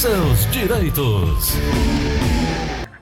seus direitos.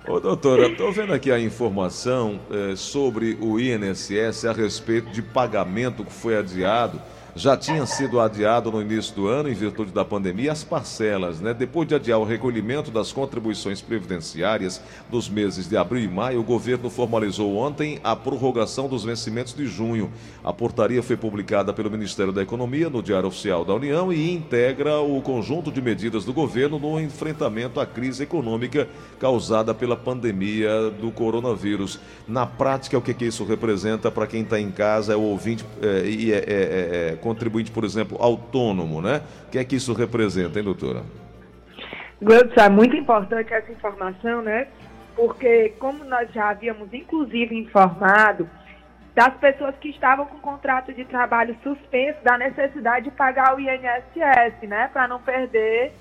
Ô doutora, estou vendo aqui a informação eh, sobre o INSS a respeito de pagamento que foi adiado já tinha sido adiado no início do ano, em virtude da pandemia, as parcelas, né? Depois de adiar o recolhimento das contribuições previdenciárias dos meses de abril e maio, o governo formalizou ontem a prorrogação dos vencimentos de junho. A portaria foi publicada pelo Ministério da Economia no Diário Oficial da União e integra o conjunto de medidas do governo no enfrentamento à crise econômica causada pela pandemia do coronavírus. Na prática, o que, que isso representa para quem está em casa, é o ouvinte é, e é, é, é, é contribuinte, por exemplo, autônomo, né? O que é que isso representa, hein, doutora? Gleudson, é muito importante essa informação, né? Porque, como nós já havíamos, inclusive, informado das pessoas que estavam com contrato de trabalho suspenso, da necessidade de pagar o INSS, né? Para não perder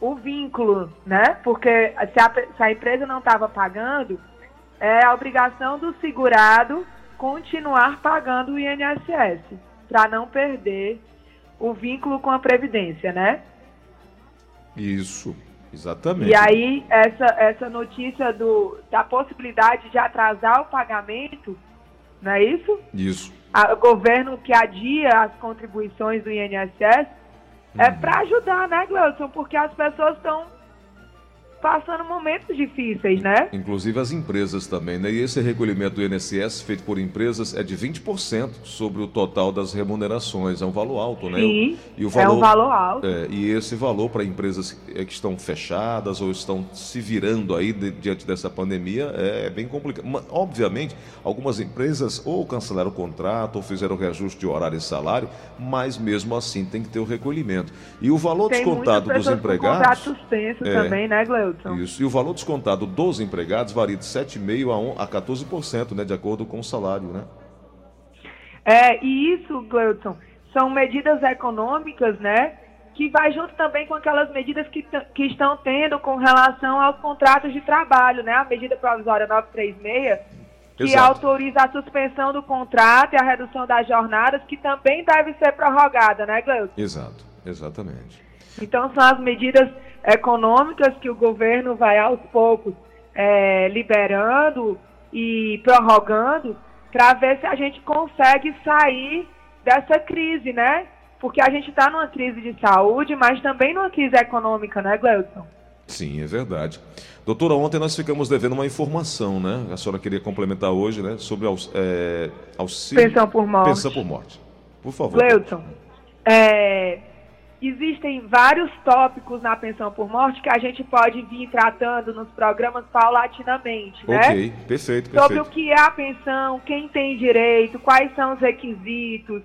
o vínculo, né? Porque se a, se a empresa não estava pagando, é a obrigação do segurado continuar pagando o INSS para não perder o vínculo com a Previdência, né? Isso, exatamente. E aí, essa, essa notícia do, da possibilidade de atrasar o pagamento, não é isso? Isso. O governo que adia as contribuições do INSS, é uhum. é para ajudar, né, Gleudson? Porque as pessoas estão passando momentos difíceis, né? Inclusive as empresas também, né? E esse recolhimento do INSS feito por empresas é de 20% sobre o total das remunerações. É um valor alto, né? Sim, e o valor, é um valor alto. É, e esse valor para empresas é, que estão fechadas ou estão se virando aí de, diante dessa pandemia é bem complicado. Mas, obviamente, algumas empresas ou cancelaram o contrato ou fizeram reajuste de horário e salário, mas mesmo assim tem que ter o recolhimento. E o valor tem descontado dos empregados... Com contrato suspenso é, também, né, Gleu? Isso. E o valor descontado dos empregados varia de 7,5% a 14%, né, de acordo com o salário, né? É, e isso, Gleudson, são medidas econômicas, né, que vai junto também com aquelas medidas que, que estão tendo com relação aos contratos de trabalho, né? A medida provisória 936, que Exato. autoriza a suspensão do contrato e a redução das jornadas, que também deve ser prorrogada, né, Gleudson? Exato, exatamente. Então, são as medidas econômicas que o governo vai aos poucos é, liberando e prorrogando para ver se a gente consegue sair dessa crise, né? Porque a gente está numa crise de saúde, mas também numa crise econômica, né, Gleudson? Sim, é verdade. Doutora, ontem nós ficamos devendo uma informação, né? A senhora queria complementar hoje, né? Sobre aus, é, auxílio... Pensão por morte. Pensão por morte. Por favor. Gleudson, é, Existem vários tópicos na pensão por morte que a gente pode vir tratando nos programas paulatinamente, né? Ok, perfeito, perfeito. Sobre o que é a pensão, quem tem direito, quais são os requisitos,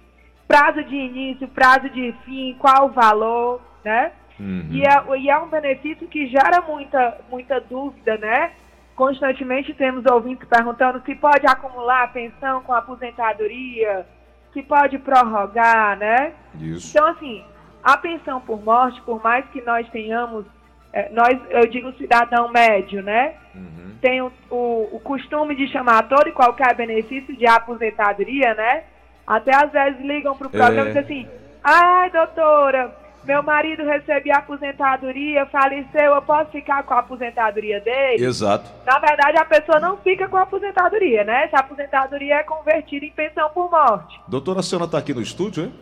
prazo de início, prazo de fim, qual o valor, né? Uhum. E, é, e é um benefício que gera muita, muita dúvida, né? Constantemente temos ouvintes perguntando se pode acumular a pensão com a aposentadoria, se pode prorrogar, né? Isso. Então, assim, a pensão por morte, por mais que nós tenhamos, é, nós, eu digo cidadão médio, né? Uhum. Tem o, o, o, costume de chamar todo e qualquer benefício de aposentadoria, né? Até às vezes ligam para o programa é. e dizem assim, ai doutora, meu marido recebia aposentadoria, faleceu, eu posso ficar com a aposentadoria dele? Exato. Na verdade, a pessoa não fica com a aposentadoria, né? Essa aposentadoria é convertida em pensão por morte. Doutora, a senhora está aqui no estúdio, hein?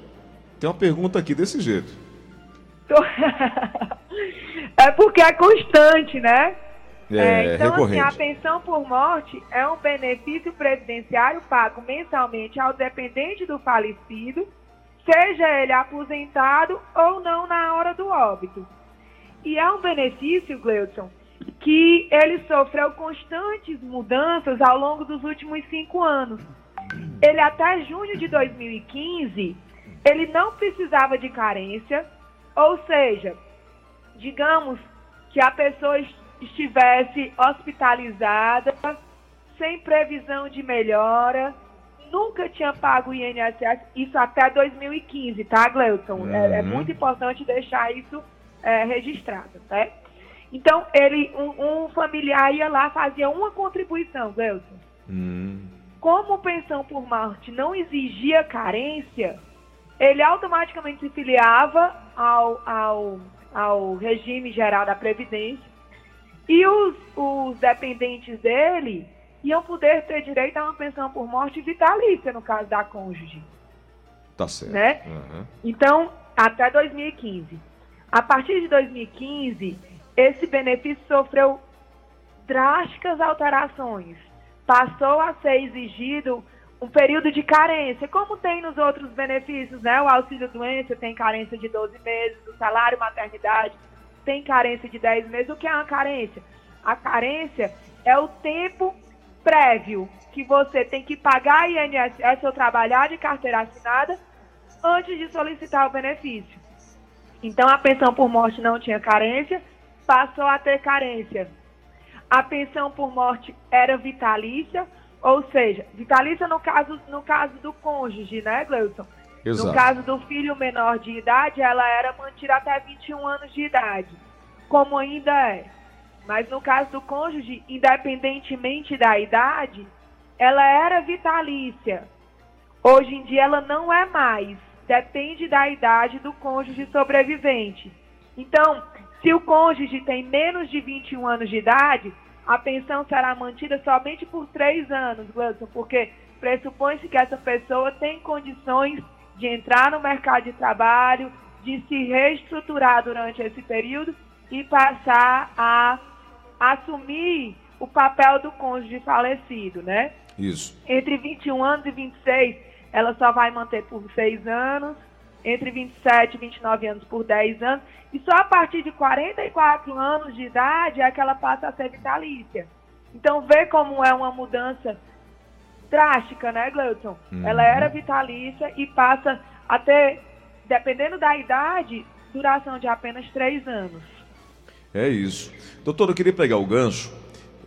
Tem uma pergunta aqui desse jeito. é porque é constante, né? É, é, então, recorrente. assim, a pensão por morte é um benefício previdenciário pago mensalmente ao dependente do falecido, seja ele aposentado ou não na hora do óbito. E é um benefício, Gleudson, que ele sofreu constantes mudanças ao longo dos últimos cinco anos. Ele até junho de 2015 ele não precisava de carência, ou seja, digamos que a pessoa estivesse hospitalizada, sem previsão de melhora, nunca tinha pago o INSS, isso até 2015, tá, Gleuton? Uhum. É, é, muito importante deixar isso é, registrado, tá? Então, ele, um, um, familiar ia lá, fazia uma contribuição, Gleuton. Uhum. Como pensão por morte não exigia carência, ele automaticamente se filiava ao, ao, ao regime geral da Previdência. E os, os dependentes dele iam poder ter direito a uma pensão por morte vitalícia, no caso da cônjuge. Tá certo. Né? Uhum. Então, até 2015. A partir de 2015, esse benefício sofreu drásticas alterações. Passou a ser exigido um período de carência, como tem nos outros benefícios, né? O auxílio doença tem carência de 12 meses, o salário maternidade tem carência de 10 meses. O que é uma carência? A carência é o tempo prévio que você tem que pagar INSS ou trabalhar de carteira assinada antes de solicitar o benefício. Então a pensão por morte não tinha carência, passou a ter carência. A pensão por morte era vitalícia, ou seja, vitalícia no caso, no caso do cônjuge, né, Gleison? Exato. No caso do filho menor de idade, ela era mantida até 21 anos de idade, como ainda é. Mas no caso do cônjuge, independentemente da idade, ela era vitalícia. Hoje em dia ela não é mais. Depende da idade do cônjuge sobrevivente. Então, se o cônjuge tem menos de 21 anos de idade, a pensão será mantida somente por três anos, Gleison, porque pressupõe-se que essa pessoa tem condições de entrar no mercado de trabalho, de se reestruturar durante esse período e passar a assumir o papel do cônjuge falecido, né? Isso. Entre 21 anos e 26, ela só vai manter por seis anos, entre 27 e 29 anos por 10 anos, e só a partir de 44 anos de idade é que ela passa a ser vitalícia. Então, vê como é uma mudança drástica, né, Gleuton? Uhum. Ela era vitalícia e passa a ter, dependendo da idade, duração de apenas três anos. É isso. Doutor, eu queria pegar o gancho.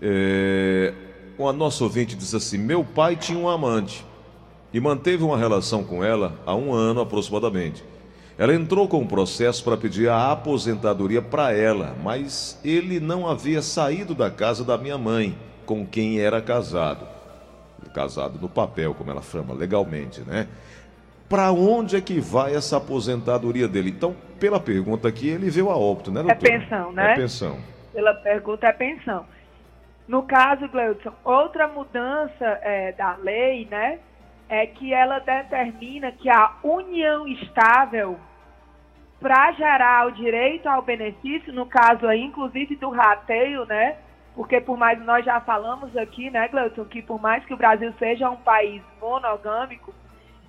É... A nossa ouvinte diz assim: Meu pai tinha um amante e manteve uma relação com ela há um ano aproximadamente. Ela entrou com um processo para pedir a aposentadoria para ela, mas ele não havia saído da casa da minha mãe, com quem era casado. Casado no papel, como ela chama, legalmente, né? Para onde é que vai essa aposentadoria dele? Então, pela pergunta aqui, ele veio a óbito, né, doutor? É pensão, né? É pensão. Pela pergunta, é pensão. No caso, Gleudson, outra mudança é, da lei, né, é que ela determina que a união estável para gerar o direito ao benefício, no caso aí, inclusive do rateio, né, porque por mais nós já falamos aqui, né, Gleudson, que por mais que o Brasil seja um país monogâmico,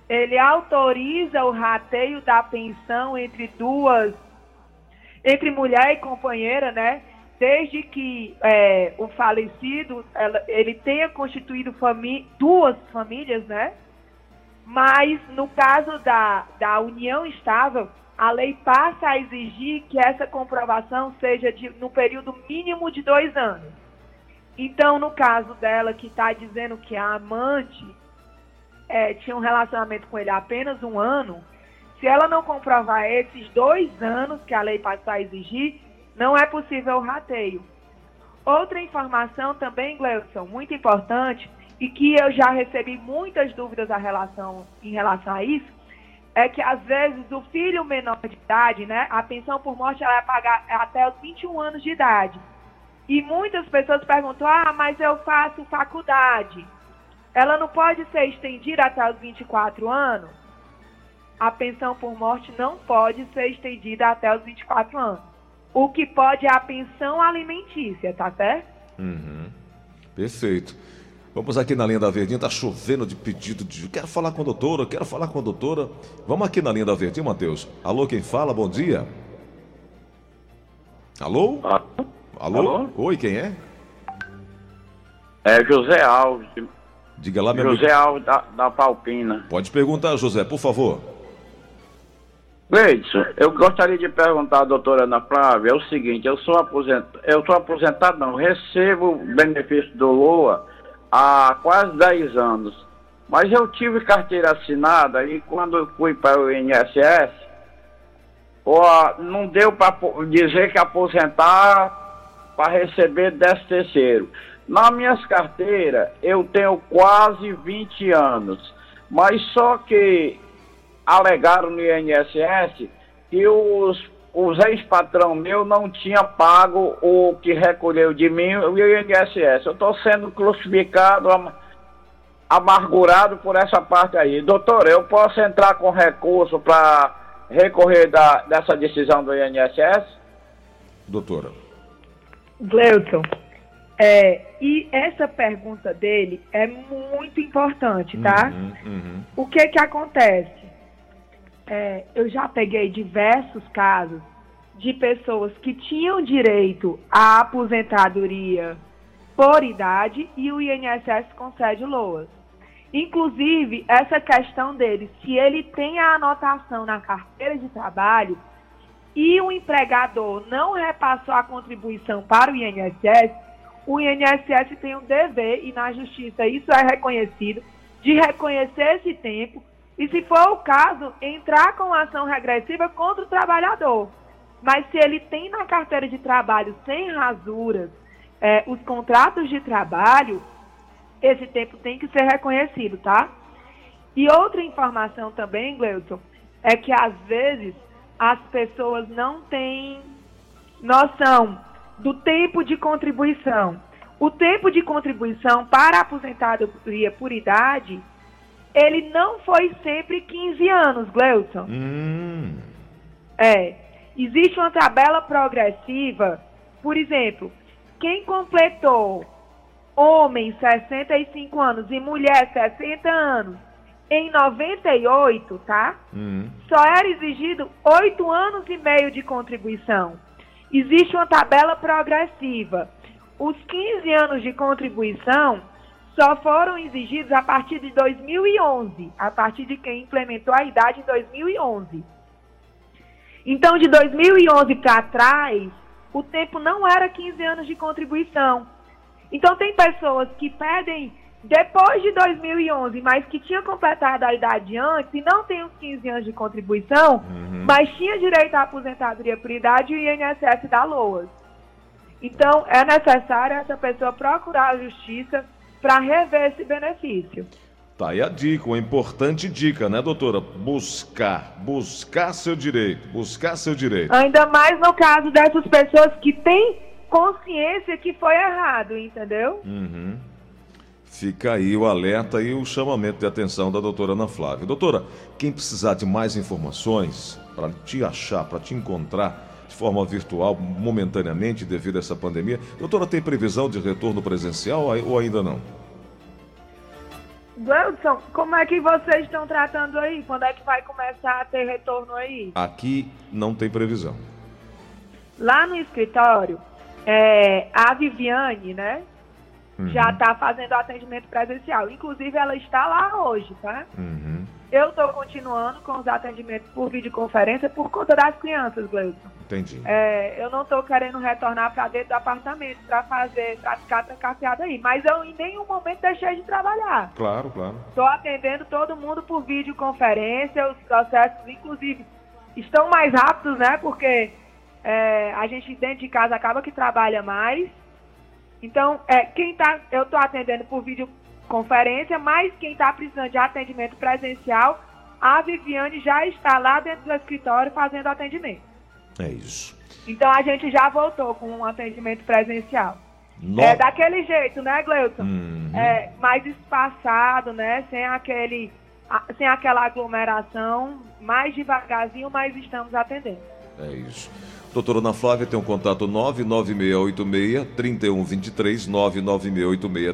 ele autoriza o rateio da pensão entre duas, entre mulher e companheira, né? Desde que é, o falecido ela, ele tenha constituído duas famílias, né? Mas no caso da, da união estável, a lei passa a exigir que essa comprovação seja de, no período mínimo de dois anos. Então, no caso dela, que está dizendo que a amante é, tinha um relacionamento com ele há apenas um ano, se ela não comprovar esses dois anos que a lei passa a exigir, não é possível o rateio. Outra informação também, Gleudson, muito importante, e que eu já recebi muitas dúvidas a relação, em relação a isso, é que às vezes o filho menor de idade, né, a pensão por morte ela é pagar até os 21 anos de idade. E muitas pessoas perguntam: "Ah, mas eu faço faculdade" ela não pode ser estendida até os 24 anos? A pensão por morte não pode ser estendida até os 24 anos. O que pode é a pensão alimentícia, tá certo? Uhum. Perfeito. Vamos aqui na linha da Verdinha, tá chovendo de pedido de. Quero falar com a doutora, quero falar com a doutora. Vamos aqui na linha da Verdinha, Matheus. Alô, quem fala? Bom dia. Alô? Alô? Alô? Alô? Oi, quem é? É José Alves, Diga lá, meu José amigo. Alves da, da Palpina. Pode perguntar, José, por favor. Gleidson, eu gostaria de perguntar à doutora Ana Flávia, é o seguinte, eu sou aposentado, eu sou aposentado não, recebo benefício do LOA há quase 10 anos, mas eu tive carteira assinada e quando fui para o INSS, ó, não deu para dizer que aposentar para receber 10 terceiro. Na minhas carteiras, eu tenho quase 20 anos, mas só que alegaram no INSS que os, os ex-patrão meu não tinha pago o que recolheu de mim, o INSS. Eu estou sendo crucificado, am- amargurado por essa parte aí. Doutor, eu posso entrar com recurso para recorrer da, dessa decisão do INSS? Doutora. Gleuton, é, e essa pergunta dele é muito importante, tá? Uhum, uhum. O que que acontece? É, eu já peguei diversos casos de pessoas que tinham direito à aposentadoria por idade e o INSS concede loas. Inclusive, essa questão dele, se ele tem a anotação na carteira de trabalho e o empregador não repassou a contribuição para o INSS, o INSS tem um dever, e na justiça isso é reconhecido, de reconhecer esse tempo e, se for o caso, entrar com ação regressiva contra o trabalhador. Mas se ele tem na carteira de trabalho sem rasuras eh, os contratos de trabalho, esse tempo tem que ser reconhecido, tá? E outra informação também, Gleuton, é que às vezes as pessoas não têm noção do tempo de contribuição. O tempo de contribuição para a aposentadoria por idade, ele não foi sempre 15 anos, Gleuton. Hum, É. Existe uma tabela progressiva, por exemplo, quem completou homem 65 anos e mulher 60 anos em 98, tá? hum. Só era exigido 8 anos e meio de contribuição. Existe uma tabela progressiva. Os 15 anos de contribuição só foram exigidos a partir de 2011, a partir de quem implementou a idade em 2011. Então, de 2011 para trás, o tempo não era 15 anos de contribuição. Então, tem pessoas que pedem depois de 2011, mas que tinham completado a idade antes e não tem os 15 anos de contribuição, mas tinha direito à aposentadoria por idade e o INSS dá LOAS. Então, é necessário essa pessoa procurar a justiça para rever esse benefício. Tá aí a dica, uma importante dica, né, doutora? Buscar, buscar seu direito, buscar seu direito. Ainda mais no caso dessas pessoas que têm consciência que foi errado, entendeu? Uhum. Fica aí o alerta e o chamamento de atenção da doutora Ana Flávia. Doutora, quem precisar de mais informações para te achar, para te encontrar de forma virtual, momentaneamente, devido a essa pandemia, doutora, tem previsão de retorno presencial ou ainda não? Gleudson, como é que vocês estão tratando aí? Quando é que vai começar a ter retorno aí? Aqui não tem previsão. Lá no escritório, é, a Viviane, né? Uhum. Já está fazendo atendimento presencial. Inclusive, ela está lá hoje, tá? Uhum. Eu estou continuando com os atendimentos por videoconferência por conta das crianças, Gleudson. Entendi. É, eu não estou querendo retornar para dentro do apartamento para fazer, para ficar trancafiada aí. Mas eu em nenhum momento deixei de trabalhar. Claro, claro. Estou atendendo todo mundo por videoconferência, os processos, inclusive, estão mais rápidos, né? Porque é, a gente dentro de casa acaba que trabalha mais. Então, é, quem tá, eu estou atendendo por videoconferência, mas quem está precisando de atendimento presencial, a Viviane já está lá dentro do escritório fazendo atendimento. É isso. Então a gente já voltou com um atendimento presencial. No- É daquele jeito, né, Gleuton? Uhum. É, mais espaçado, né? Sem aquele. sem aquela aglomeração, mais devagarzinho, mas estamos atendendo. É isso. Doutora Ana Flávia tem um contato 99686-3123,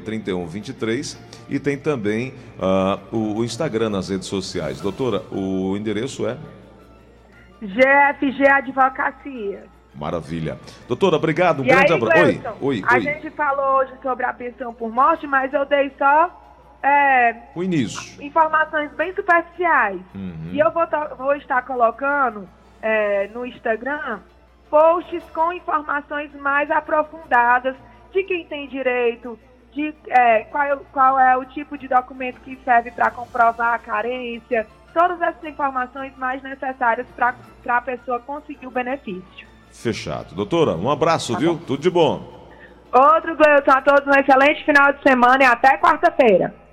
99686-3123 e tem também ah, o, o Instagram nas redes sociais. Doutora, o endereço é? GFG Advocacia. Maravilha. Doutora, obrigado. Um e grande abraço. Oi, oi, a oi. gente falou hoje sobre a pensão por morte, mas eu dei só é, O início. informações bem superficiais. Uhum. E eu vou, vou estar colocando é, no Instagram posts com informações mais aprofundadas de quem tem direito, de é, qual, é o- qual é o tipo de documento que serve para comprovar a carência, todas essas informações mais necessárias para a pessoa conseguir o benefício. Fechado. Doutora, um abraço, Tá viu? Tudo de bom. Outro, Gleuton, a todos um excelente final de semana e até quarta-feira.